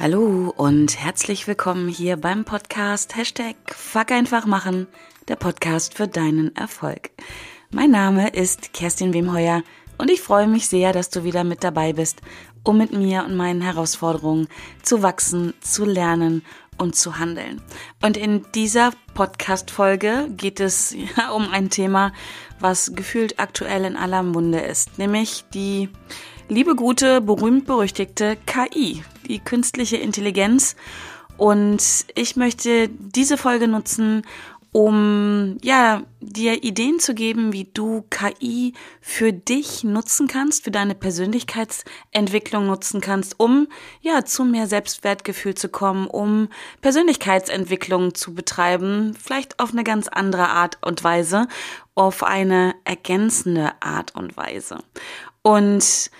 Hallo und herzlich willkommen hier beim Podcast Hashtag Fuck einfach machen, der Podcast für deinen Erfolg. Mein Name ist Kerstin Wemheuer und ich freue mich sehr, dass du wieder mit dabei bist, um mit mir und meinen Herausforderungen zu wachsen, zu lernen und zu handeln. Und in dieser Podcast-Folge geht es um ein Thema, was gefühlt aktuell in aller Munde ist, nämlich die liebe, gute, berühmt-berüchtigte KI, die künstliche Intelligenz. Und ich möchte diese Folge nutzen, um ja dir Ideen zu geben, wie du KI für dich nutzen kannst, für deine Persönlichkeitsentwicklung nutzen kannst, um ja zu mehr Selbstwertgefühl zu kommen, um Persönlichkeitsentwicklung zu betreiben, vielleicht auf eine ganz andere Art und Weise, auf eine ergänzende Art und Weise. Und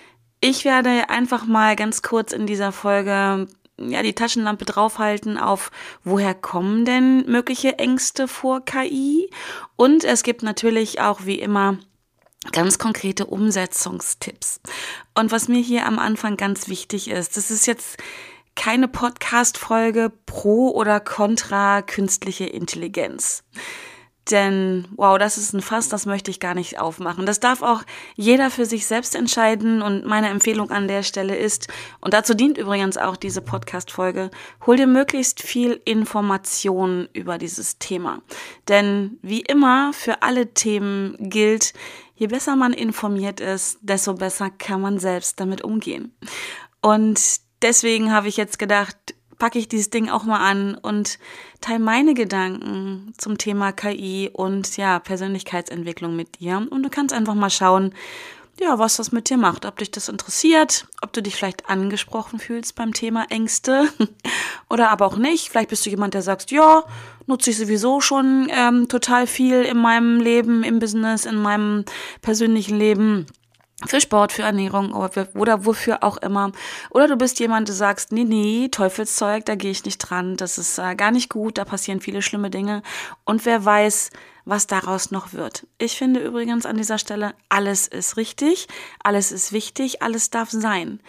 ich werde einfach mal ganz kurz in dieser Folge ja, die Taschenlampe draufhalten auf, woher kommen denn mögliche Ängste vor KI? Und es gibt natürlich auch wie immer ganz konkrete Umsetzungstipps. Und was mir hier am Anfang ganz wichtig ist, das ist jetzt keine Podcast-Folge pro oder contra künstliche Intelligenz. Denn, wow, das ist ein Fass, das möchte ich gar nicht aufmachen. Das darf auch jeder für sich selbst entscheiden. Und meine Empfehlung an der Stelle ist, und dazu dient übrigens auch diese Podcast-Folge, hol dir möglichst viel Information über dieses Thema. Denn wie immer für alle Themen gilt, je besser man informiert ist, desto besser kann man selbst damit umgehen. Und deswegen habe ich jetzt gedacht, packe ich dieses Ding auch mal an und teile meine Gedanken zum Thema KI und ja, Persönlichkeitsentwicklung mit dir. Und du kannst einfach mal schauen, ja, was das mit dir macht, ob dich das interessiert, ob du dich vielleicht angesprochen fühlst beim Thema Ängste oder aber auch nicht. Vielleicht bist du jemand, der sagst, ja, nutze ich sowieso schon ähm, total viel in meinem Leben, im Business, in meinem persönlichen Leben für Sport, für Ernährung oder wofür auch immer. Oder du bist jemand, der sagst, nee, nee, Teufelszeug, da gehe ich nicht dran, das ist äh, gar nicht gut, da passieren viele schlimme Dinge. Und wer weiß, was daraus noch wird. Ich finde übrigens an dieser Stelle, alles ist richtig, alles ist wichtig, alles darf sein.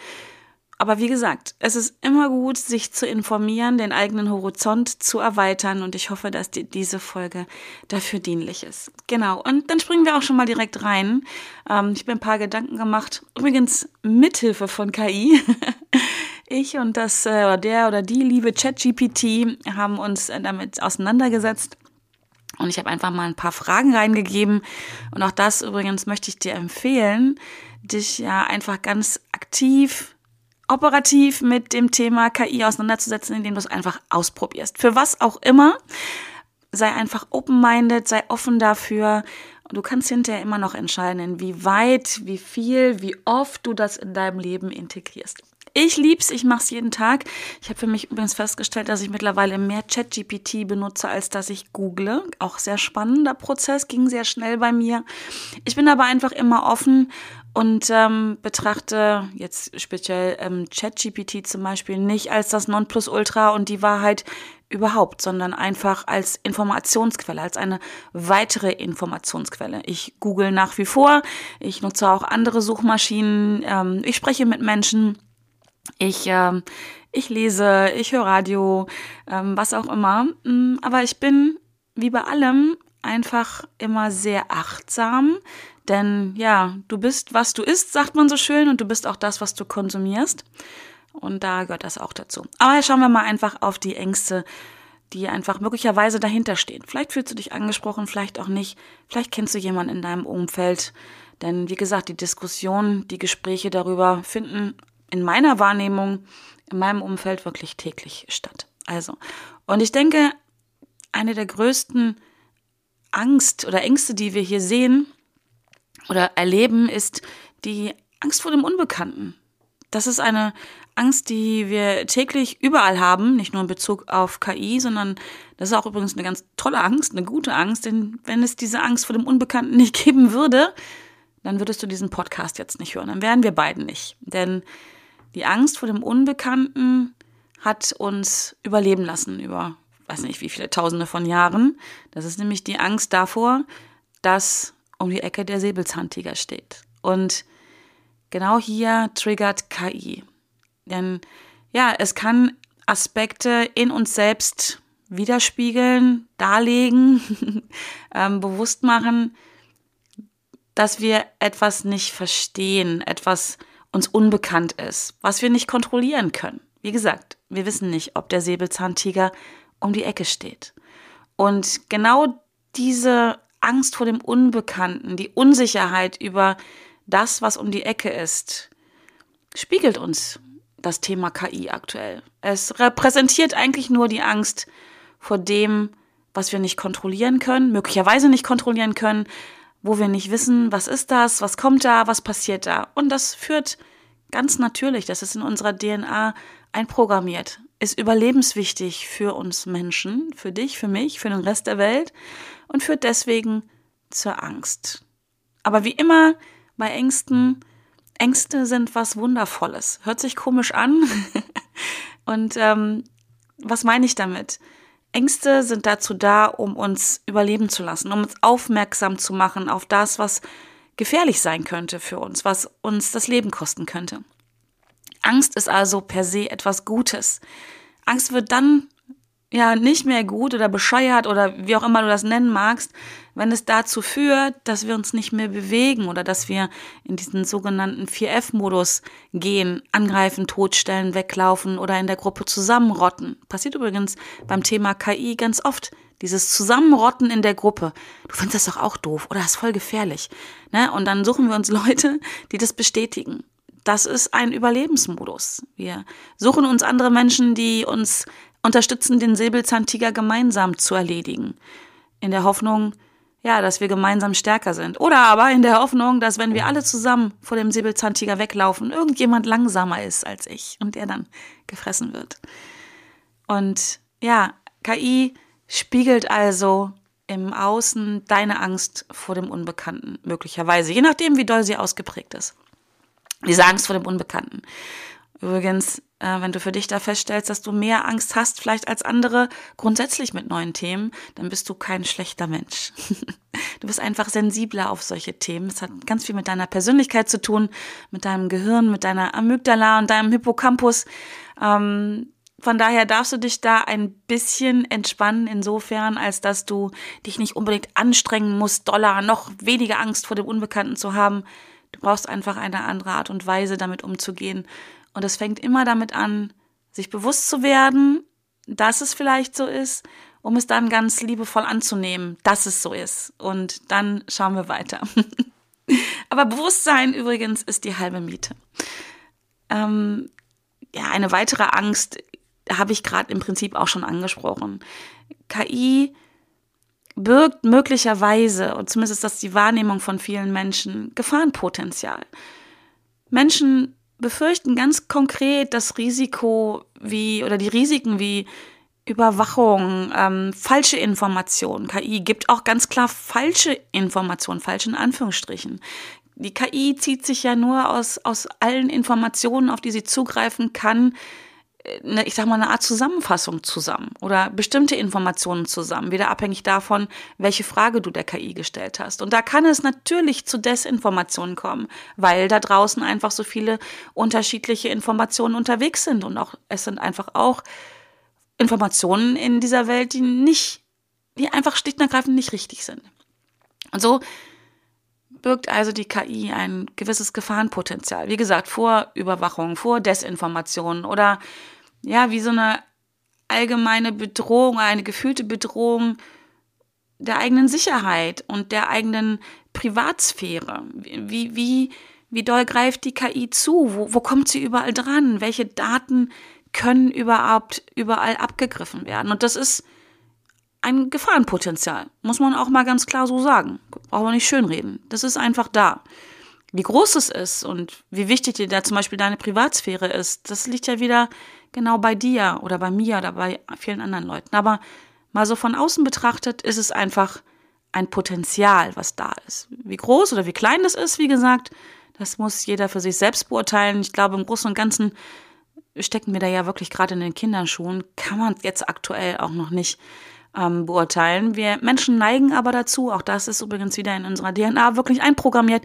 Aber wie gesagt, es ist immer gut, sich zu informieren, den eigenen Horizont zu erweitern und ich hoffe, dass dir diese Folge dafür dienlich ist. Genau, und dann springen wir auch schon mal direkt rein. Ähm, ich habe ein paar Gedanken gemacht, übrigens mithilfe von KI. ich und das, äh, der oder die liebe ChatGPT haben uns damit auseinandergesetzt. Und ich habe einfach mal ein paar Fragen reingegeben. Und auch das übrigens möchte ich dir empfehlen, dich ja einfach ganz aktiv operativ mit dem Thema KI auseinanderzusetzen, indem du es einfach ausprobierst. Für was auch immer. Sei einfach open-minded, sei offen dafür. Du kannst hinterher immer noch entscheiden, inwieweit, wie viel, wie oft du das in deinem Leben integrierst. Ich lieb's, ich mach's jeden Tag. Ich habe für mich übrigens festgestellt, dass ich mittlerweile mehr ChatGPT benutze, als dass ich google. Auch sehr spannender Prozess, ging sehr schnell bei mir. Ich bin aber einfach immer offen und ähm, betrachte jetzt speziell ähm, ChatGPT zum Beispiel nicht als das Nonplusultra und die Wahrheit überhaupt, sondern einfach als Informationsquelle, als eine weitere Informationsquelle. Ich google nach wie vor, ich nutze auch andere Suchmaschinen, ähm, ich spreche mit Menschen, ich, ähm, ich lese, ich höre Radio, ähm, was auch immer. Mm, aber ich bin, wie bei allem, einfach immer sehr achtsam, denn ja, du bist, was du isst, sagt man so schön, und du bist auch das, was du konsumierst. Und da gehört das auch dazu. Aber schauen wir mal einfach auf die Ängste, die einfach möglicherweise dahinter stehen. Vielleicht fühlst du dich angesprochen, vielleicht auch nicht. Vielleicht kennst du jemanden in deinem Umfeld. Denn wie gesagt, die Diskussionen, die Gespräche darüber finden in meiner Wahrnehmung, in meinem Umfeld wirklich täglich statt. Also, und ich denke, eine der größten Angst oder Ängste, die wir hier sehen oder erleben, ist die Angst vor dem Unbekannten. Das ist eine Angst, die wir täglich überall haben, nicht nur in Bezug auf KI, sondern das ist auch übrigens eine ganz tolle Angst, eine gute Angst, denn wenn es diese Angst vor dem Unbekannten nicht geben würde, dann würdest du diesen Podcast jetzt nicht hören, dann wären wir beiden nicht. Denn die Angst vor dem Unbekannten hat uns überleben lassen über weiß nicht wie viele Tausende von Jahren. Das ist nämlich die Angst davor, dass um die Ecke der Säbelzahntiger steht. Und genau hier triggert KI. Denn ja, es kann Aspekte in uns selbst widerspiegeln, darlegen, ähm, bewusst machen, dass wir etwas nicht verstehen, etwas uns unbekannt ist, was wir nicht kontrollieren können. Wie gesagt, wir wissen nicht, ob der Säbelzahntiger um die Ecke steht. Und genau diese Angst vor dem Unbekannten, die Unsicherheit über das, was um die Ecke ist, spiegelt uns das Thema KI aktuell. Es repräsentiert eigentlich nur die Angst vor dem, was wir nicht kontrollieren können, möglicherweise nicht kontrollieren können, wo wir nicht wissen, was ist das, was kommt da, was passiert da. Und das führt ganz natürlich, das ist in unserer DNA einprogrammiert, ist überlebenswichtig für uns Menschen, für dich, für mich, für den Rest der Welt und führt deswegen zur Angst. Aber wie immer bei Ängsten, Ängste sind was Wundervolles. Hört sich komisch an. und ähm, was meine ich damit? Ängste sind dazu da, um uns überleben zu lassen, um uns aufmerksam zu machen auf das, was gefährlich sein könnte für uns, was uns das Leben kosten könnte. Angst ist also per se etwas Gutes. Angst wird dann ja nicht mehr gut oder bescheuert oder wie auch immer du das nennen magst, wenn es dazu führt, dass wir uns nicht mehr bewegen oder dass wir in diesen sogenannten 4F-Modus gehen, angreifen, totstellen, weglaufen oder in der Gruppe zusammenrotten. Passiert übrigens beim Thema KI ganz oft. Dieses Zusammenrotten in der Gruppe. Du findest das doch auch doof oder das ist voll gefährlich. Ne? Und dann suchen wir uns Leute, die das bestätigen. Das ist ein Überlebensmodus. Wir suchen uns andere Menschen, die uns unterstützen, den Säbelzahntiger gemeinsam zu erledigen. In der Hoffnung, ja, dass wir gemeinsam stärker sind. Oder aber in der Hoffnung, dass wenn wir alle zusammen vor dem Säbelzahntiger weglaufen, irgendjemand langsamer ist als ich und der dann gefressen wird. Und ja, KI spiegelt also im Außen deine Angst vor dem Unbekannten, möglicherweise, je nachdem, wie doll sie ausgeprägt ist. Diese Angst vor dem Unbekannten. Übrigens, äh, wenn du für dich da feststellst, dass du mehr Angst hast, vielleicht als andere, grundsätzlich mit neuen Themen, dann bist du kein schlechter Mensch. du bist einfach sensibler auf solche Themen. Es hat ganz viel mit deiner Persönlichkeit zu tun, mit deinem Gehirn, mit deiner Amygdala und deinem Hippocampus. Ähm, von daher darfst du dich da ein bisschen entspannen, insofern, als dass du dich nicht unbedingt anstrengen musst, doller, noch weniger Angst vor dem Unbekannten zu haben. Du brauchst einfach eine andere Art und Weise, damit umzugehen. Und es fängt immer damit an, sich bewusst zu werden, dass es vielleicht so ist, um es dann ganz liebevoll anzunehmen, dass es so ist. Und dann schauen wir weiter. Aber Bewusstsein übrigens ist die halbe Miete. Ähm, ja, eine weitere Angst habe ich gerade im Prinzip auch schon angesprochen. KI birgt möglicherweise, und zumindest ist das die Wahrnehmung von vielen Menschen, Gefahrenpotenzial. Menschen befürchten ganz konkret das Risiko wie oder die Risiken wie Überwachung, ähm, falsche Informationen. KI gibt auch ganz klar falsche Informationen, falsche in Anführungsstrichen. Die KI zieht sich ja nur aus, aus allen Informationen, auf die sie zugreifen kann, eine, ich sag mal, eine Art Zusammenfassung zusammen oder bestimmte Informationen zusammen, wieder abhängig davon, welche Frage du der KI gestellt hast. Und da kann es natürlich zu Desinformationen kommen, weil da draußen einfach so viele unterschiedliche Informationen unterwegs sind und auch, es sind einfach auch Informationen in dieser Welt, die nicht, die einfach schlicht und ergreifend nicht richtig sind. Und so birgt also die KI ein gewisses Gefahrenpotenzial. Wie gesagt, vor Überwachung, vor Desinformation oder ja, wie so eine allgemeine Bedrohung, eine gefühlte Bedrohung der eigenen Sicherheit und der eigenen Privatsphäre. Wie, wie, wie doll greift die KI zu? Wo, wo kommt sie überall dran? Welche Daten können überhaupt überall abgegriffen werden? Und das ist ein Gefahrenpotenzial, muss man auch mal ganz klar so sagen. Brauchen wir nicht schönreden. Das ist einfach da. Wie groß es ist und wie wichtig dir da zum Beispiel deine Privatsphäre ist, das liegt ja wieder genau bei dir oder bei mir oder bei vielen anderen Leuten. Aber mal so von außen betrachtet ist es einfach ein Potenzial, was da ist. Wie groß oder wie klein das ist, wie gesagt, das muss jeder für sich selbst beurteilen. Ich glaube, im Großen und Ganzen stecken wir da ja wirklich gerade in den Kinderschuhen. Kann man jetzt aktuell auch noch nicht ähm, beurteilen. Wir Menschen neigen aber dazu, auch das ist übrigens wieder in unserer DNA wirklich einprogrammiert,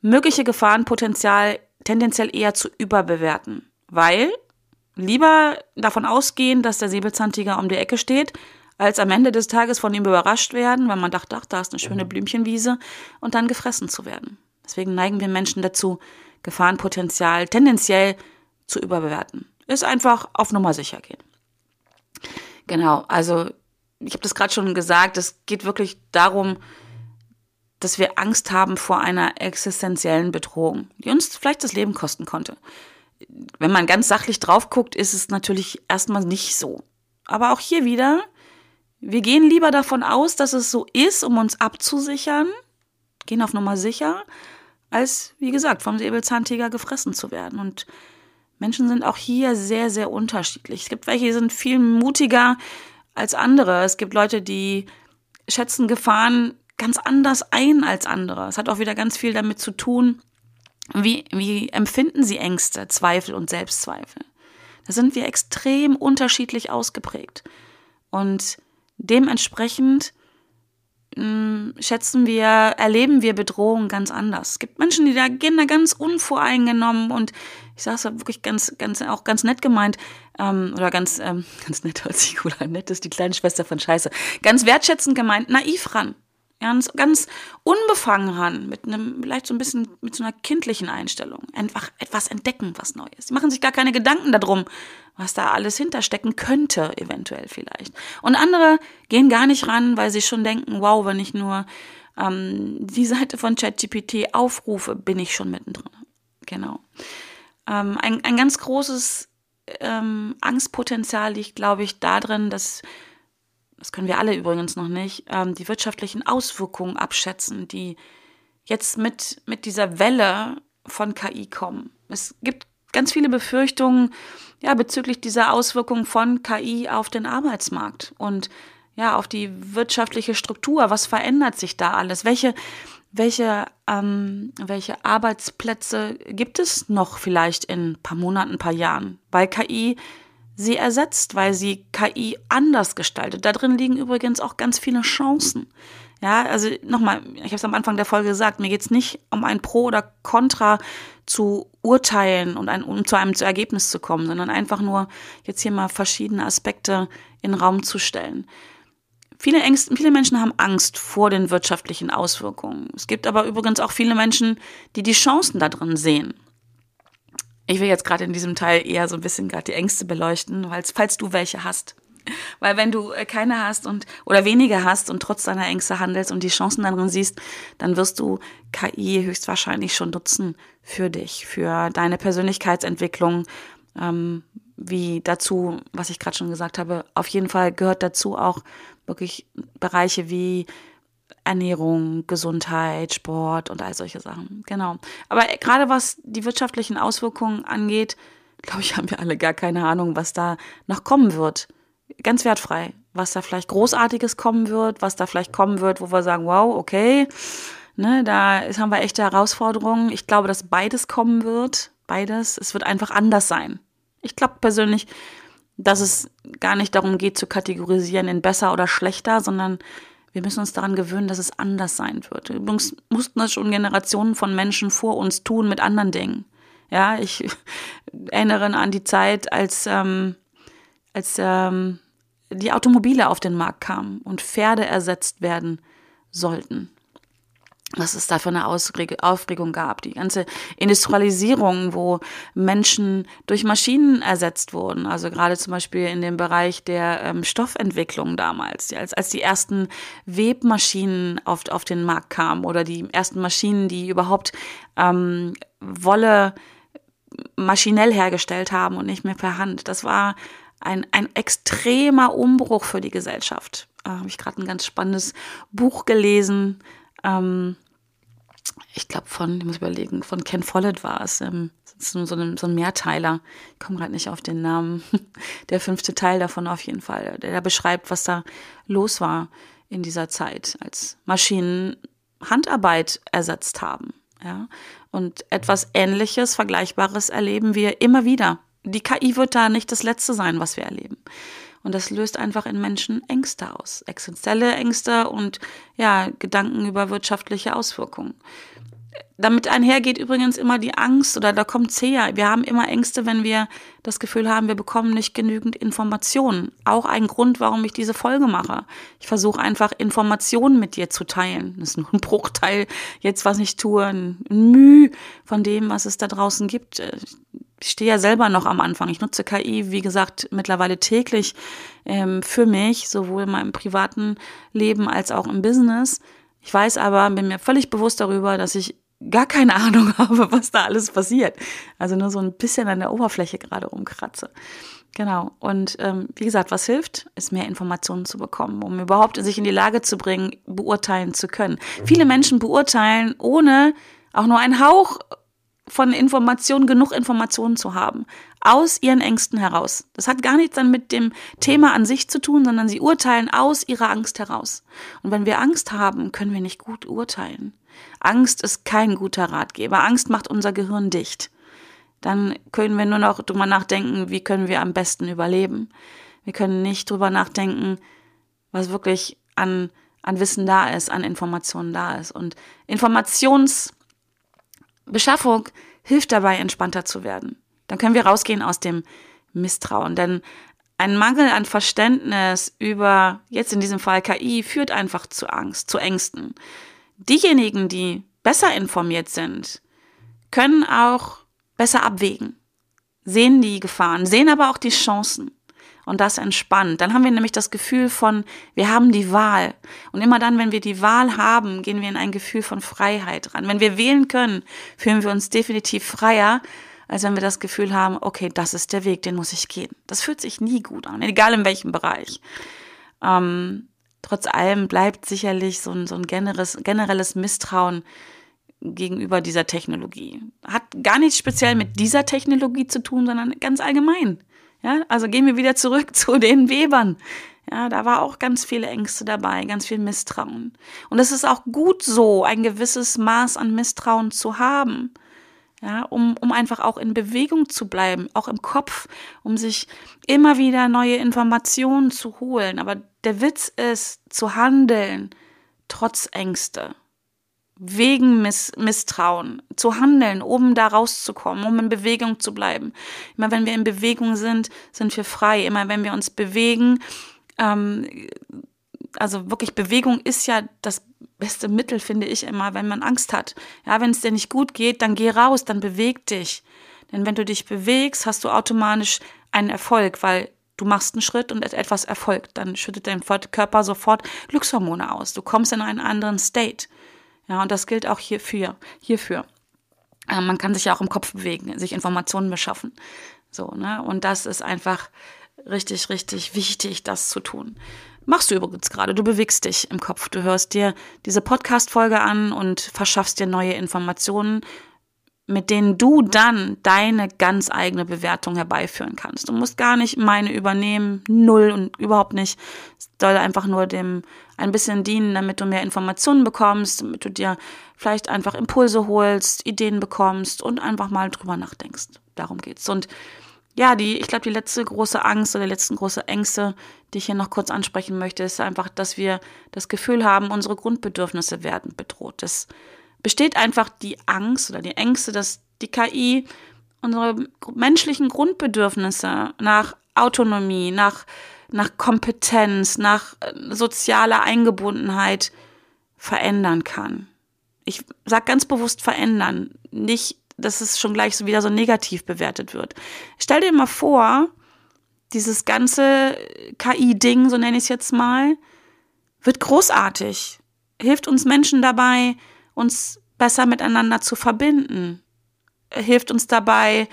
mögliche Gefahrenpotenzial tendenziell eher zu überbewerten, weil lieber davon ausgehen, dass der Säbelzahntiger um die Ecke steht, als am Ende des Tages von ihm überrascht werden, weil man dachte, ach, da ist eine schöne Blümchenwiese und dann gefressen zu werden. Deswegen neigen wir Menschen dazu, Gefahrenpotenzial tendenziell zu überbewerten. Ist einfach auf Nummer sicher gehen. Genau, also ich habe das gerade schon gesagt, es geht wirklich darum, dass wir Angst haben vor einer existenziellen Bedrohung, die uns vielleicht das Leben kosten konnte. Wenn man ganz sachlich drauf guckt, ist es natürlich erstmal nicht so. Aber auch hier wieder, wir gehen lieber davon aus, dass es so ist, um uns abzusichern, gehen auf Nummer sicher, als, wie gesagt, vom Säbelzahntiger gefressen zu werden. Und Menschen sind auch hier sehr, sehr unterschiedlich. Es gibt welche, die sind viel mutiger als andere. Es gibt Leute, die schätzen Gefahren ganz anders ein als andere. Es hat auch wieder ganz viel damit zu tun, wie, wie empfinden sie Ängste, Zweifel und Selbstzweifel. Da sind wir extrem unterschiedlich ausgeprägt. Und dementsprechend hm, schätzen wir, erleben wir Bedrohungen ganz anders. Es gibt Menschen, die da gehen da ganz unvoreingenommen und ich sage es wirklich ganz, ganz, auch ganz nett gemeint, ähm, oder ganz, ähm, ganz nett hört sich cool an, nett ist die kleine Schwester von Scheiße, ganz wertschätzend gemeint, naiv ran. Ganz, ganz unbefangen ran, mit einem, vielleicht so ein bisschen, mit so einer kindlichen Einstellung. Einfach etwas entdecken, was Neues. Die machen sich gar keine Gedanken darum, was da alles hinterstecken könnte, eventuell vielleicht. Und andere gehen gar nicht ran, weil sie schon denken, wow, wenn ich nur ähm, die Seite von ChatGPT aufrufe, bin ich schon mittendrin. Genau. Ähm, ein, ein ganz großes ähm, Angstpotenzial liegt, glaube ich, darin, dass das können wir alle übrigens noch nicht, ähm, die wirtschaftlichen Auswirkungen abschätzen, die jetzt mit, mit dieser Welle von KI kommen. Es gibt ganz viele Befürchtungen ja, bezüglich dieser Auswirkungen von KI auf den Arbeitsmarkt und ja, auf die wirtschaftliche Struktur. Was verändert sich da alles? Welche, welche, ähm, welche Arbeitsplätze gibt es noch vielleicht in ein paar Monaten, ein paar Jahren? Weil KI sie ersetzt, weil sie KI anders gestaltet. Da drin liegen übrigens auch ganz viele Chancen. Ja, also nochmal, ich habe es am Anfang der Folge gesagt, mir geht es nicht um ein Pro oder Contra zu urteilen und ein, um zu einem Ergebnis zu kommen, sondern einfach nur jetzt hier mal verschiedene Aspekte in den Raum zu stellen. Viele, Ängste, viele Menschen haben Angst vor den wirtschaftlichen Auswirkungen. Es gibt aber übrigens auch viele Menschen, die die Chancen da drin sehen. Ich will jetzt gerade in diesem Teil eher so ein bisschen gerade die Ängste beleuchten, falls, falls du welche hast. Weil wenn du äh, keine hast und oder weniger hast und trotz deiner Ängste handelst und die Chancen darin siehst, dann wirst du KI höchstwahrscheinlich schon nutzen für dich, für deine Persönlichkeitsentwicklung. Ähm, wie dazu, was ich gerade schon gesagt habe, auf jeden Fall gehört dazu auch wirklich Bereiche wie Ernährung, Gesundheit, Sport und all solche Sachen. Genau. Aber gerade was die wirtschaftlichen Auswirkungen angeht, glaube ich, haben wir alle gar keine Ahnung, was da noch kommen wird. Ganz wertfrei. Was da vielleicht Großartiges kommen wird, was da vielleicht kommen wird, wo wir sagen, wow, okay, ne, da haben wir echte Herausforderungen. Ich glaube, dass beides kommen wird. Beides. Es wird einfach anders sein. Ich glaube persönlich, dass es gar nicht darum geht zu kategorisieren in besser oder schlechter, sondern wir müssen uns daran gewöhnen, dass es anders sein wird. Übrigens mussten das schon Generationen von Menschen vor uns tun mit anderen Dingen. Ja, ich erinnere an die Zeit, als, ähm, als ähm, die Automobile auf den Markt kamen und Pferde ersetzt werden sollten was es da für eine Aufregung gab. Die ganze Industrialisierung, wo Menschen durch Maschinen ersetzt wurden. Also gerade zum Beispiel in dem Bereich der ähm, Stoffentwicklung damals, als, als die ersten Webmaschinen auf, auf den Markt kamen oder die ersten Maschinen, die überhaupt ähm, Wolle maschinell hergestellt haben und nicht mehr per Hand. Das war ein, ein extremer Umbruch für die Gesellschaft. Da habe ich gerade ein ganz spannendes Buch gelesen, ähm, ich glaube von, ich muss überlegen, von Ken Follett war es. Ähm, so, so, ein, so ein Mehrteiler. Ich komme gerade nicht auf den Namen. Der fünfte Teil davon auf jeden Fall. Der, der beschreibt, was da los war in dieser Zeit, als Maschinen Handarbeit ersetzt haben. Ja? Und etwas Ähnliches, Vergleichbares erleben wir immer wieder. Die KI wird da nicht das Letzte sein, was wir erleben. Und das löst einfach in Menschen Ängste aus, existenzielle Ängste und ja, Gedanken über wirtschaftliche Auswirkungen. damit einhergeht übrigens immer die Angst oder da kommt's her. Wir haben immer Ängste, wenn wir das Gefühl haben, wir bekommen nicht genügend Informationen. Auch ein Grund, warum ich diese Folge mache. Ich versuche einfach Informationen mit dir zu teilen. Das ist nur ein Bruchteil jetzt, was ich tue, ein Mühe von dem, was es da draußen gibt. Ich stehe ja selber noch am Anfang. Ich nutze KI, wie gesagt, mittlerweile täglich ähm, für mich, sowohl in meinem privaten Leben als auch im Business. Ich weiß aber, bin mir völlig bewusst darüber, dass ich gar keine Ahnung habe, was da alles passiert. Also nur so ein bisschen an der Oberfläche gerade rumkratze. Genau. Und ähm, wie gesagt, was hilft, ist mehr Informationen zu bekommen, um überhaupt sich in die Lage zu bringen, beurteilen zu können. Viele Menschen beurteilen, ohne auch nur einen Hauch von Informationen, genug Informationen zu haben, aus ihren Ängsten heraus. Das hat gar nichts dann mit dem Thema an sich zu tun, sondern sie urteilen aus ihrer Angst heraus. Und wenn wir Angst haben, können wir nicht gut urteilen. Angst ist kein guter Ratgeber. Angst macht unser Gehirn dicht. Dann können wir nur noch drüber nachdenken, wie können wir am besten überleben. Wir können nicht drüber nachdenken, was wirklich an, an Wissen da ist, an Informationen da ist. Und Informationsbeschaffung hilft dabei, entspannter zu werden. Dann können wir rausgehen aus dem Misstrauen. Denn ein Mangel an Verständnis über, jetzt in diesem Fall KI, führt einfach zu Angst, zu Ängsten diejenigen, die besser informiert sind, können auch besser abwägen, sehen die Gefahren, sehen aber auch die Chancen. Und das entspannt. Dann haben wir nämlich das Gefühl von, wir haben die Wahl. Und immer dann, wenn wir die Wahl haben, gehen wir in ein Gefühl von Freiheit ran. Wenn wir wählen können, fühlen wir uns definitiv freier, als wenn wir das Gefühl haben, okay, das ist der Weg, den muss ich gehen. Das fühlt sich nie gut an, egal in welchem Bereich. Ähm, trotz allem bleibt sicherlich so ein, so ein generelles, generelles Misstrauen gegenüber dieser Technologie. Hat gar nichts speziell mit dieser Technologie zu tun, sondern ganz allgemein. Ja, also gehen wir wieder zurück zu den Webern. Ja, da war auch ganz viele Ängste dabei, ganz viel Misstrauen. Und es ist auch gut so, ein gewisses Maß an Misstrauen zu haben ja, um, um einfach auch in Bewegung zu bleiben, auch im Kopf, um sich immer wieder neue Informationen zu holen. Aber der Witz ist, zu handeln, trotz Ängste, wegen Miss Misstrauen, zu handeln, um da rauszukommen, um in Bewegung zu bleiben. Immer wenn wir in Bewegung sind, sind wir frei. Immer wenn wir uns bewegen, ähm, also wirklich Bewegung ist ja das beste Mittel, finde ich immer, wenn man Angst hat. Ja, wenn es dir nicht gut geht, dann geh raus, dann beweg dich. Denn wenn du dich bewegst, hast du automatisch einen Erfolg, weil du machst einen Schritt und etwas erfolgt. Dann schüttet dein Körper sofort Glückshormone aus. Du kommst in einen anderen State. Ja, und das gilt auch hierfür. hierfür. Äh, man kann sich ja auch im Kopf bewegen, sich Informationen beschaffen. So, ne? Und das ist einfach richtig, richtig wichtig, das zu tun. Machst du übrigens gerade. Du bewegst dich im Kopf. Du hörst dir diese Podcast-Folge an und verschaffst dir neue Informationen, mit denen du dann deine ganz eigene Bewertung herbeiführen kannst. Du musst gar nicht meine übernehmen, null und überhaupt nicht. Es soll einfach nur dem ein bisschen dienen, damit du mehr Informationen bekommst, damit du dir vielleicht einfach Impulse holst, Ideen bekommst und einfach mal drüber nachdenkst. Darum geht's. Und ja, die, ich glaube, die letzte große Angst oder die letzten große Ängste, die ich hier noch kurz ansprechen möchte, ist einfach, dass wir das Gefühl haben, unsere Grundbedürfnisse werden bedroht. Es besteht einfach die Angst oder die Ängste, dass die KI unsere menschlichen Grundbedürfnisse nach Autonomie, nach, nach Kompetenz, nach äh, sozialer Eingebundenheit verändern kann. Ich sage ganz bewusst verändern, nicht dass es schon gleich wieder so negativ bewertet wird. Stell dir mal vor, dieses ganze KI-Ding, so nenne ich es jetzt mal, wird großartig. Hilft uns Menschen dabei, uns besser miteinander zu verbinden. Hilft uns dabei,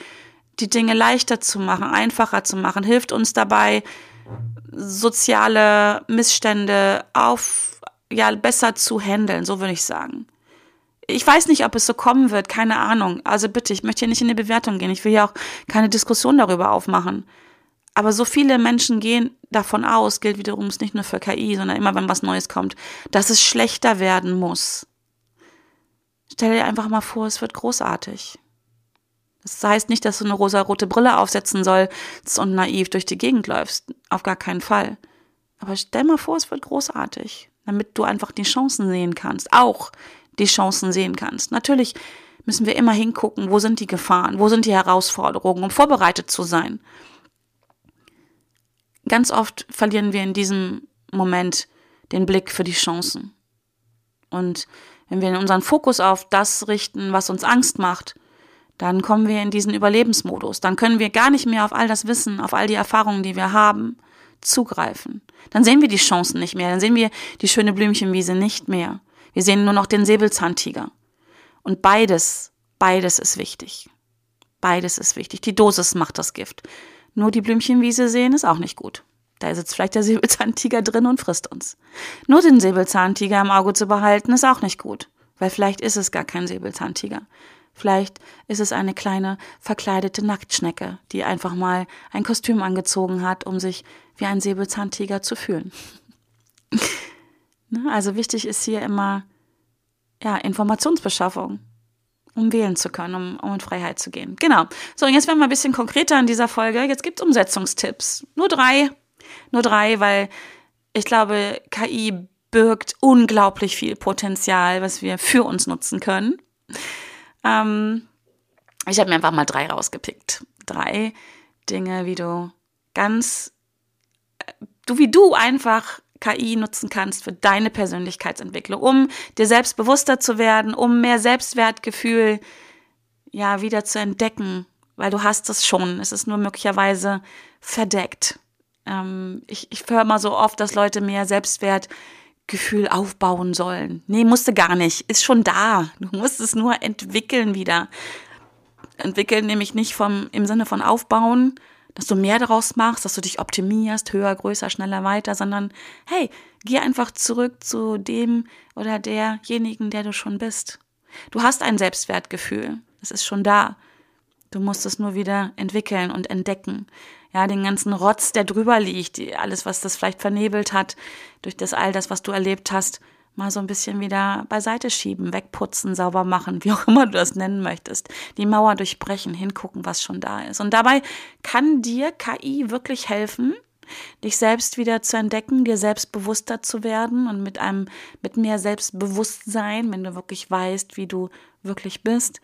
die Dinge leichter zu machen, einfacher zu machen. Hilft uns dabei, soziale Missstände auf, ja, besser zu handeln, so würde ich sagen. Ich weiß nicht, ob es so kommen wird, keine Ahnung. Also bitte, ich möchte hier nicht in die Bewertung gehen. Ich will ja auch keine Diskussion darüber aufmachen. Aber so viele Menschen gehen davon aus, gilt wiederum nicht nur für KI, sondern immer, wenn was Neues kommt, dass es schlechter werden muss. Stell dir einfach mal vor, es wird großartig. Das heißt nicht, dass du eine rosa-rote Brille aufsetzen sollst und naiv durch die Gegend läufst. Auf gar keinen Fall. Aber stell mal vor, es wird großartig. Damit du einfach die Chancen sehen kannst. Auch die Chancen sehen kannst. Natürlich müssen wir immer hingucken, wo sind die Gefahren, wo sind die Herausforderungen, um vorbereitet zu sein. Ganz oft verlieren wir in diesem Moment den Blick für die Chancen. Und wenn wir unseren Fokus auf das richten, was uns Angst macht, dann kommen wir in diesen Überlebensmodus. Dann können wir gar nicht mehr auf all das Wissen, auf all die Erfahrungen, die wir haben, zugreifen. Dann sehen wir die Chancen nicht mehr. Dann sehen wir die schöne Blümchenwiese nicht mehr. Wir sehen nur noch den Säbelzahntiger. Und beides, beides ist wichtig. Beides ist wichtig. Die Dosis macht das Gift. Nur die Blümchenwiese sehen ist auch nicht gut. Da sitzt vielleicht der Säbelzahntiger drin und frisst uns. Nur den Säbelzahntiger im Auge zu behalten, ist auch nicht gut. Weil vielleicht ist es gar kein Säbelzahntiger. Vielleicht ist es eine kleine verkleidete Nacktschnecke, die einfach mal ein Kostüm angezogen hat, um sich wie ein Säbelzahntiger zu fühlen. Ne, also wichtig ist hier immer ja, Informationsbeschaffung, um wählen zu können, um, um in Freiheit zu gehen. Genau. So, und jetzt werden wir ein bisschen konkreter in dieser Folge. Jetzt gibt es Umsetzungstipps. Nur drei. Nur drei, weil ich glaube, KI birgt unglaublich viel Potenzial, was wir für uns nutzen können. Ähm, ich habe mir einfach mal drei rausgepickt. Drei Dinge, wie du ganz, äh, du wie du einfach KI nutzen kannst für deine Persönlichkeitsentwicklung, um dir selbstbewusster zu werden, um mehr Selbstwertgefühl ja wieder zu entdecken, weil du hast es schon. Es ist nur möglicherweise verdeckt. Ähm, ich ich höre mal so oft, dass Leute mehr Selbstwert Gefühl aufbauen sollen. Nee, musste gar nicht. Ist schon da. Du musst es nur entwickeln wieder. Entwickeln nämlich nicht vom, im Sinne von aufbauen, dass du mehr daraus machst, dass du dich optimierst, höher, größer, schneller, weiter, sondern hey, geh einfach zurück zu dem oder derjenigen, der du schon bist. Du hast ein Selbstwertgefühl. Es ist schon da. Du musst es nur wieder entwickeln und entdecken ja, den ganzen Rotz, der drüber liegt, alles, was das vielleicht vernebelt hat, durch das all das, was du erlebt hast, mal so ein bisschen wieder beiseite schieben, wegputzen, sauber machen, wie auch immer du das nennen möchtest. Die Mauer durchbrechen, hingucken, was schon da ist. Und dabei kann dir KI wirklich helfen, dich selbst wieder zu entdecken, dir selbstbewusster zu werden und mit einem, mit mehr Selbstbewusstsein, wenn du wirklich weißt, wie du wirklich bist,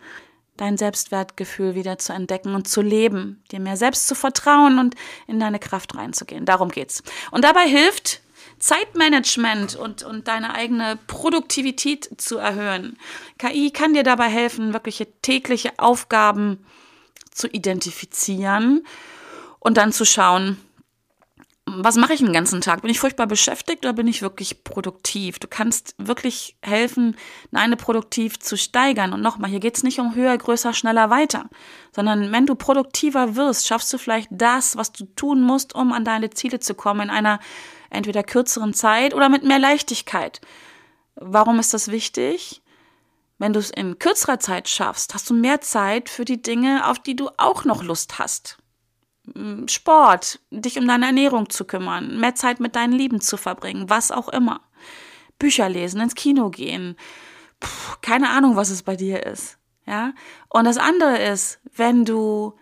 dein Selbstwertgefühl wieder zu entdecken und zu leben, dir mehr selbst zu vertrauen und in deine Kraft reinzugehen. Darum geht's. Und dabei hilft Zeitmanagement und, und deine eigene Produktivität zu erhöhen. KI kann dir dabei helfen, wirkliche tägliche Aufgaben zu identifizieren und dann zu schauen, was mache ich den ganzen Tag? Bin ich furchtbar beschäftigt oder bin ich wirklich produktiv? Du kannst wirklich helfen, deine produktiv zu steigern. Und nochmal, hier geht es nicht um höher, größer, schneller, weiter, sondern wenn du produktiver wirst, schaffst du vielleicht das, was du tun musst, um an deine Ziele zu kommen, in einer entweder kürzeren Zeit oder mit mehr Leichtigkeit. Warum ist das wichtig? Wenn du es in kürzerer Zeit schaffst, hast du mehr Zeit für die Dinge, auf die du auch noch Lust hast. Sport, dich um deine Ernährung zu kümmern, mehr Zeit mit deinen Lieben zu verbringen, was auch immer. Bücher lesen, ins Kino gehen. Puh, keine Ahnung, was es bei dir ist. Ja? Und das andere ist, wenn du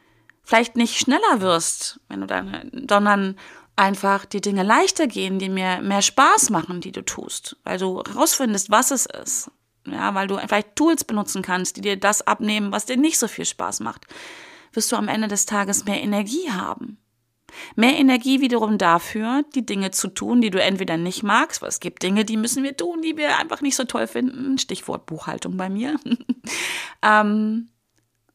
vielleicht nicht schneller wirst, wenn du dann, sondern einfach die Dinge leichter gehen, die mir mehr Spaß machen, die du tust, weil du herausfindest, was es ist. Ja, weil du vielleicht Tools benutzen kannst, die dir das abnehmen, was dir nicht so viel Spaß macht wirst du am Ende des Tages mehr Energie haben. Mehr Energie wiederum dafür, die Dinge zu tun, die du entweder nicht magst, weil es gibt Dinge, die müssen wir tun, die wir einfach nicht so toll finden. Stichwort Buchhaltung bei mir. ähm,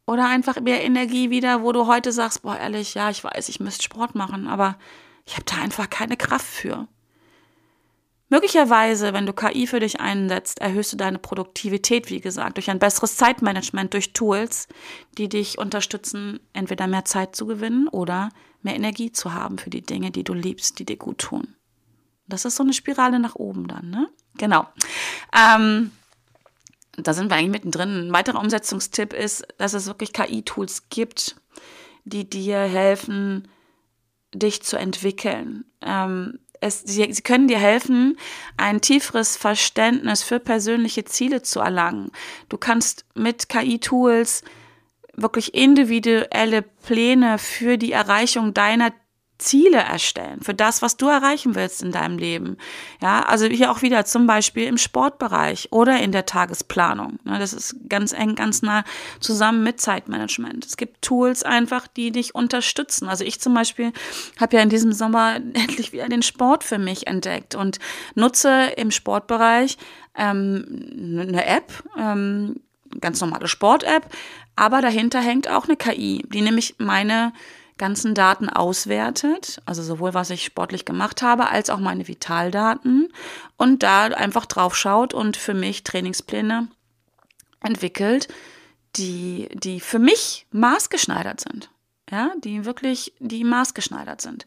oder einfach mehr Energie wieder, wo du heute sagst, boah, ehrlich, ja, ich weiß, ich müsste Sport machen, aber ich habe da einfach keine Kraft für. Möglicherweise, wenn du KI für dich einsetzt, erhöhst du deine Produktivität, wie gesagt, durch ein besseres Zeitmanagement, durch Tools, die dich unterstützen, entweder mehr Zeit zu gewinnen oder mehr Energie zu haben für die Dinge, die du liebst, die dir gut tun. Das ist so eine Spirale nach oben dann, ne? Genau. Ähm, da sind wir eigentlich mittendrin. Ein weiterer Umsetzungstipp ist, dass es wirklich KI-Tools gibt, die dir helfen, dich zu entwickeln. Ähm, es, sie, sie können dir helfen, ein tieferes Verständnis für persönliche Ziele zu erlangen. Du kannst mit KI-Tools wirklich individuelle Pläne für die Erreichung deiner Ziele erstellen für das, was du erreichen willst in deinem Leben. Ja, also hier auch wieder zum Beispiel im Sportbereich oder in der Tagesplanung. Ne, das ist ganz eng, ganz nah zusammen mit Zeitmanagement. Es gibt Tools einfach, die dich unterstützen. Also ich zum Beispiel habe ja in diesem Sommer endlich wieder den Sport für mich entdeckt und nutze im Sportbereich ähm, eine App, ähm, ganz normale Sport-App, aber dahinter hängt auch eine KI, die nämlich meine ganzen Daten auswertet, also sowohl was ich sportlich gemacht habe, als auch meine Vitaldaten und da einfach drauf schaut und für mich Trainingspläne entwickelt, die, die für mich maßgeschneidert sind. Ja, die wirklich, die maßgeschneidert sind.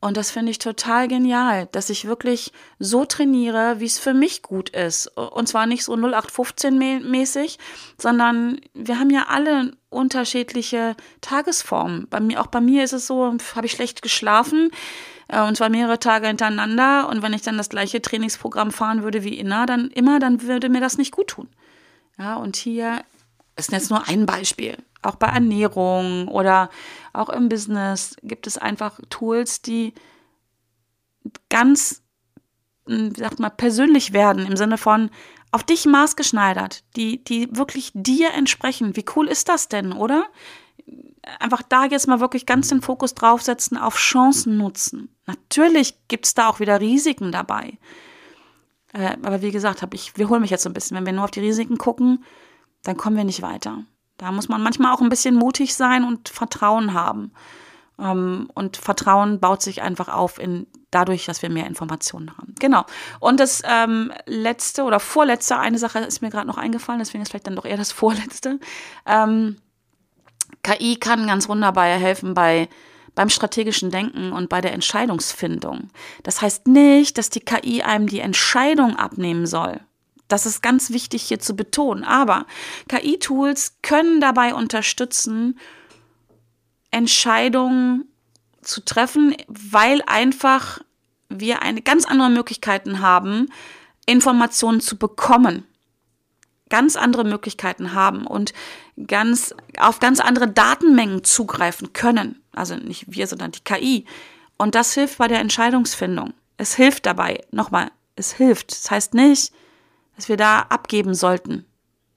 Und das finde ich total genial, dass ich wirklich so trainiere, wie es für mich gut ist. Und zwar nicht so 0815 mäßig, sondern wir haben ja alle unterschiedliche Tagesformen. Bei mir, auch bei mir ist es so, habe ich schlecht geschlafen äh, und zwar mehrere Tage hintereinander. Und wenn ich dann das gleiche Trainingsprogramm fahren würde wie Inna, dann immer, dann würde mir das nicht gut tun. Ja, und hier ist jetzt nur ein Beispiel auch bei Ernährung oder auch im Business gibt es einfach Tools, die ganz, hm, wie sagt man, persönlich werden im Sinne von auf dich maßgeschneidert, die, die wirklich dir entsprechen. Wie cool ist das denn, oder? Einfach da jetzt mal wirklich ganz den Fokus draufsetzen auf Chancen nutzen. Natürlich gibt es da auch wieder Risiken dabei. Äh, aber wie gesagt, hab ich wiederhole mich jetzt so ein bisschen. Wenn wir nur auf die Risiken gucken, dann kommen wir nicht weiter. Da muss man manchmal auch ein bisschen mutig sein und Vertrauen haben. Ähm, und Vertrauen baut sich einfach auf in dadurch, dass wir mehr Informationen haben. Genau. Und das ähm, letzte oder vorletzte, eine Sache ist mir gerade noch eingefallen, deswegen ist vielleicht dann doch eher das vorletzte. Ähm, KI kann ganz wunderbar helfen bei beim strategischen Denken und bei der Entscheidungsfindung. Das heißt nicht, dass die KI einem die Entscheidung abnehmen soll. Das ist ganz wichtig hier zu betonen. Aber KI-Tools können dabei unterstützen, Entscheidungen zu treffen, weil einfach wir eine ganz andere Möglichkeiten haben, Informationen zu bekommen. Ganz andere Möglichkeiten haben und ganz, auf ganz andere Datenmengen zugreifen können. Also nicht wir, sondern die KI. Und das hilft bei der Entscheidungsfindung. Es hilft dabei. Nochmal, es hilft. Das heißt nicht, dass wir da abgeben sollten.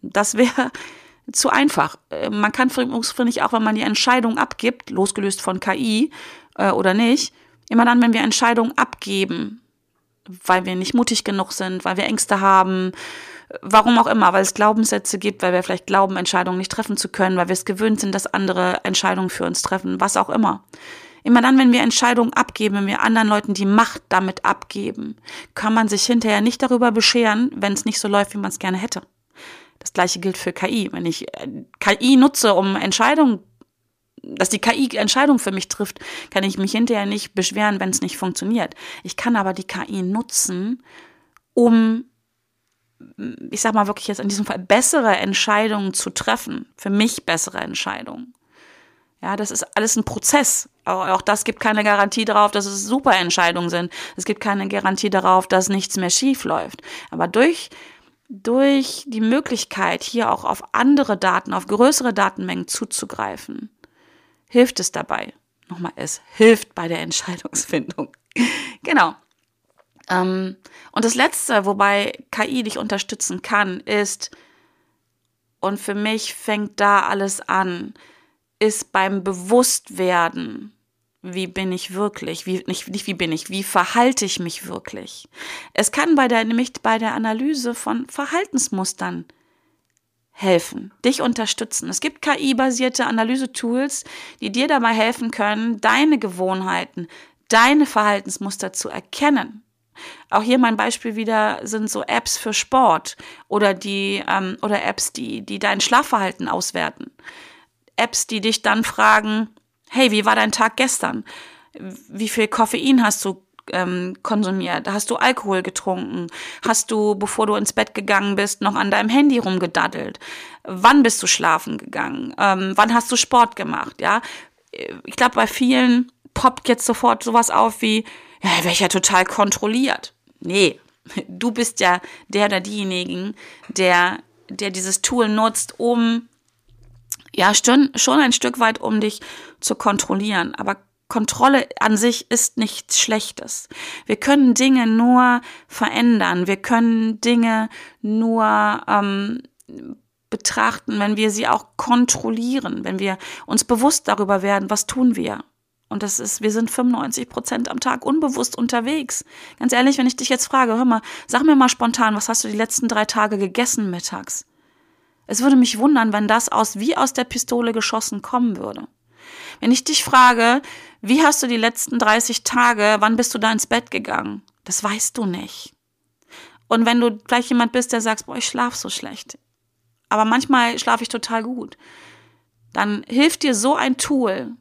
Das wäre zu einfach. Äh, man kann, finde ich, auch wenn man die Entscheidung abgibt, losgelöst von KI äh, oder nicht, immer dann, wenn wir Entscheidungen abgeben, weil wir nicht mutig genug sind, weil wir Ängste haben, warum auch immer, weil es Glaubenssätze gibt, weil wir vielleicht glauben, Entscheidungen nicht treffen zu können, weil wir es gewöhnt sind, dass andere Entscheidungen für uns treffen, was auch immer. Immer dann, wenn wir Entscheidungen abgeben, wenn wir anderen Leuten die Macht damit abgeben, kann man sich hinterher nicht darüber bescheren, wenn es nicht so läuft, wie man es gerne hätte. Das gleiche gilt für KI. Wenn ich äh, KI nutze, um Entscheidungen, dass die KI Entscheidungen für mich trifft, kann ich mich hinterher nicht beschweren, wenn es nicht funktioniert. Ich kann aber die KI nutzen, um ich sag mal wirklich jetzt in diesem Fall bessere Entscheidungen zu treffen, für mich bessere Entscheidungen. Ja, das ist alles ein Prozess. Auch das gibt keine Garantie darauf, dass es super Entscheidungen sind. Es gibt keine Garantie darauf, dass nichts mehr schief läuft. Aber durch, durch die Möglichkeit, hier auch auf andere Daten, auf größere Datenmengen zuzugreifen, hilft es dabei. Nochmal, es hilft bei der Entscheidungsfindung. genau. Ähm, und das Letzte, wobei KI dich unterstützen kann, ist, und für mich fängt da alles an, ist beim Bewusstwerden, wie bin ich wirklich, wie, nicht, nicht wie bin ich, wie verhalte ich mich wirklich. Es kann bei der, nämlich bei der Analyse von Verhaltensmustern helfen, dich unterstützen. Es gibt KI-basierte Analysetools, die dir dabei helfen können, deine Gewohnheiten, deine Verhaltensmuster zu erkennen. Auch hier mein Beispiel wieder sind so Apps für Sport oder die ähm, oder Apps, die die dein Schlafverhalten auswerten. Apps, die dich dann fragen, hey, wie war dein Tag gestern? Wie viel Koffein hast du ähm, konsumiert? Hast du Alkohol getrunken? Hast du, bevor du ins Bett gegangen bist, noch an deinem Handy rumgedaddelt? Wann bist du schlafen gegangen? Ähm, wann hast du Sport gemacht? Ja, ich glaube, bei vielen poppt jetzt sofort sowas auf wie, ja, wäre ich ja total kontrolliert. Nee, du bist ja der oder diejenigen, der, der dieses Tool nutzt, um ja, schon, schon ein Stück weit, um dich zu kontrollieren. Aber Kontrolle an sich ist nichts Schlechtes. Wir können Dinge nur verändern. Wir können Dinge nur ähm, betrachten, wenn wir sie auch kontrollieren, wenn wir uns bewusst darüber werden, was tun wir. Und das ist, wir sind 95 Prozent am Tag unbewusst unterwegs. Ganz ehrlich, wenn ich dich jetzt frage, hör mal, sag mir mal spontan, was hast du die letzten drei Tage gegessen mittags? Es würde mich wundern, wenn das aus wie aus der Pistole geschossen kommen würde. Wenn ich dich frage, wie hast du die letzten 30 Tage, wann bist du da ins Bett gegangen? Das weißt du nicht. Und wenn du gleich jemand bist, der sagt, boah, ich schlaf so schlecht. Aber manchmal schlafe ich total gut. Dann hilft dir so ein Tool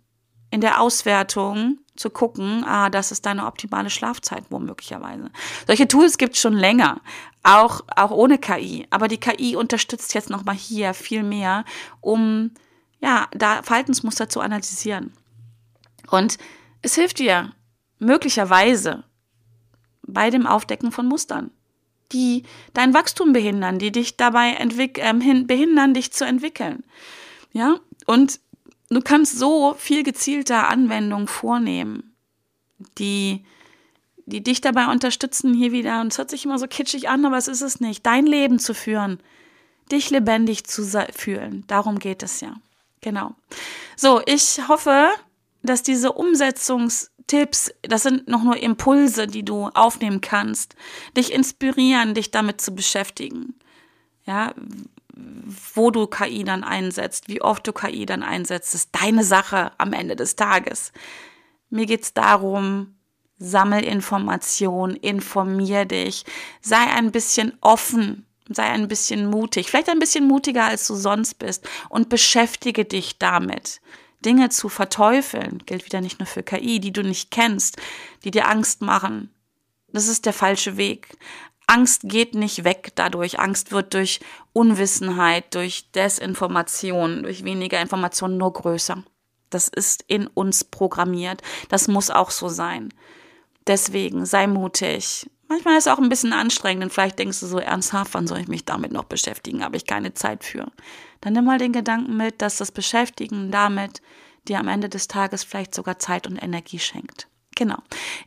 in der Auswertung zu gucken, ah, das ist deine optimale Schlafzeit womöglicherweise. Solche Tools gibt es schon länger, auch, auch ohne KI. Aber die KI unterstützt jetzt nochmal hier viel mehr, um ja, da Verhaltensmuster zu analysieren. Und es hilft dir möglicherweise bei dem Aufdecken von Mustern, die dein Wachstum behindern, die dich dabei äh, behindern, dich zu entwickeln. Ja, und du kannst so viel gezielter Anwendungen vornehmen, die, die dich dabei unterstützen, hier wieder, und es hört sich immer so kitschig an, aber es ist es nicht, dein Leben zu führen, dich lebendig zu fühlen. Darum geht es ja. Genau. So, ich hoffe, dass diese Umsetzungstipps, das sind noch nur Impulse, die du aufnehmen kannst, dich inspirieren, dich damit zu beschäftigen. Ja, wo du KI dann einsetzt, wie oft du KI dann einsetzt, ist deine Sache am Ende des Tages. Mir geht's darum, sammel Information, informier dich, sei ein bisschen offen sei ein bisschen mutig, vielleicht ein bisschen mutiger, als du sonst bist und beschäftige dich damit. Dinge zu verteufeln gilt wieder nicht nur für KI, die du nicht kennst, die dir Angst machen. Das ist der falsche Weg. Angst geht nicht weg dadurch. Angst wird durch Unwissenheit, durch Desinformation, durch weniger Information nur größer. Das ist in uns programmiert. Das muss auch so sein. Deswegen sei mutig, Manchmal ist es auch ein bisschen anstrengend und vielleicht denkst du so ernsthaft, wann soll ich mich damit noch beschäftigen, habe ich keine Zeit für. Dann nimm mal den Gedanken mit, dass das Beschäftigen damit dir am Ende des Tages vielleicht sogar Zeit und Energie schenkt. Genau.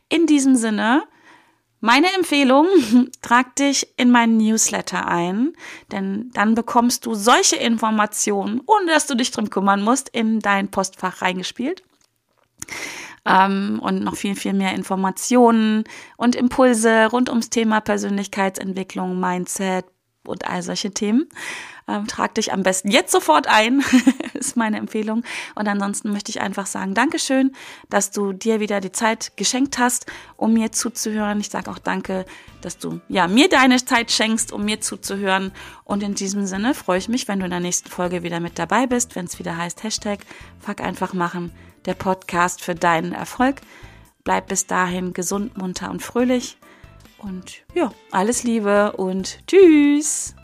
In diesem Sinne, meine Empfehlung, trag dich in meinen Newsletter ein, denn dann bekommst du solche Informationen, ohne dass du dich drum kümmern musst, in dein Postfach reingespielt ähm, und noch viel, viel mehr Informationen und Impulse rund ums Thema Persönlichkeitsentwicklung, Mindset und all solche Themen. Ähm, trag dich am besten jetzt sofort ein, ist meine Empfehlung. Und ansonsten möchte ich einfach sagen, Dankeschön, dass du dir wieder die Zeit geschenkt hast, um mir zuzuhören. Ich sage auch danke, dass du ja mir deine Zeit schenkst, um mir zuzuhören. Und in diesem Sinne freue ich mich, wenn du in der nächsten Folge wieder mit dabei bist, wenn es wieder heißt Hashtag Fuck einfach machen der Podcast für deinen Erfolg. Bleib bis dahin gesund, munter und fröhlich. Und ja, alles Liebe und tschüss.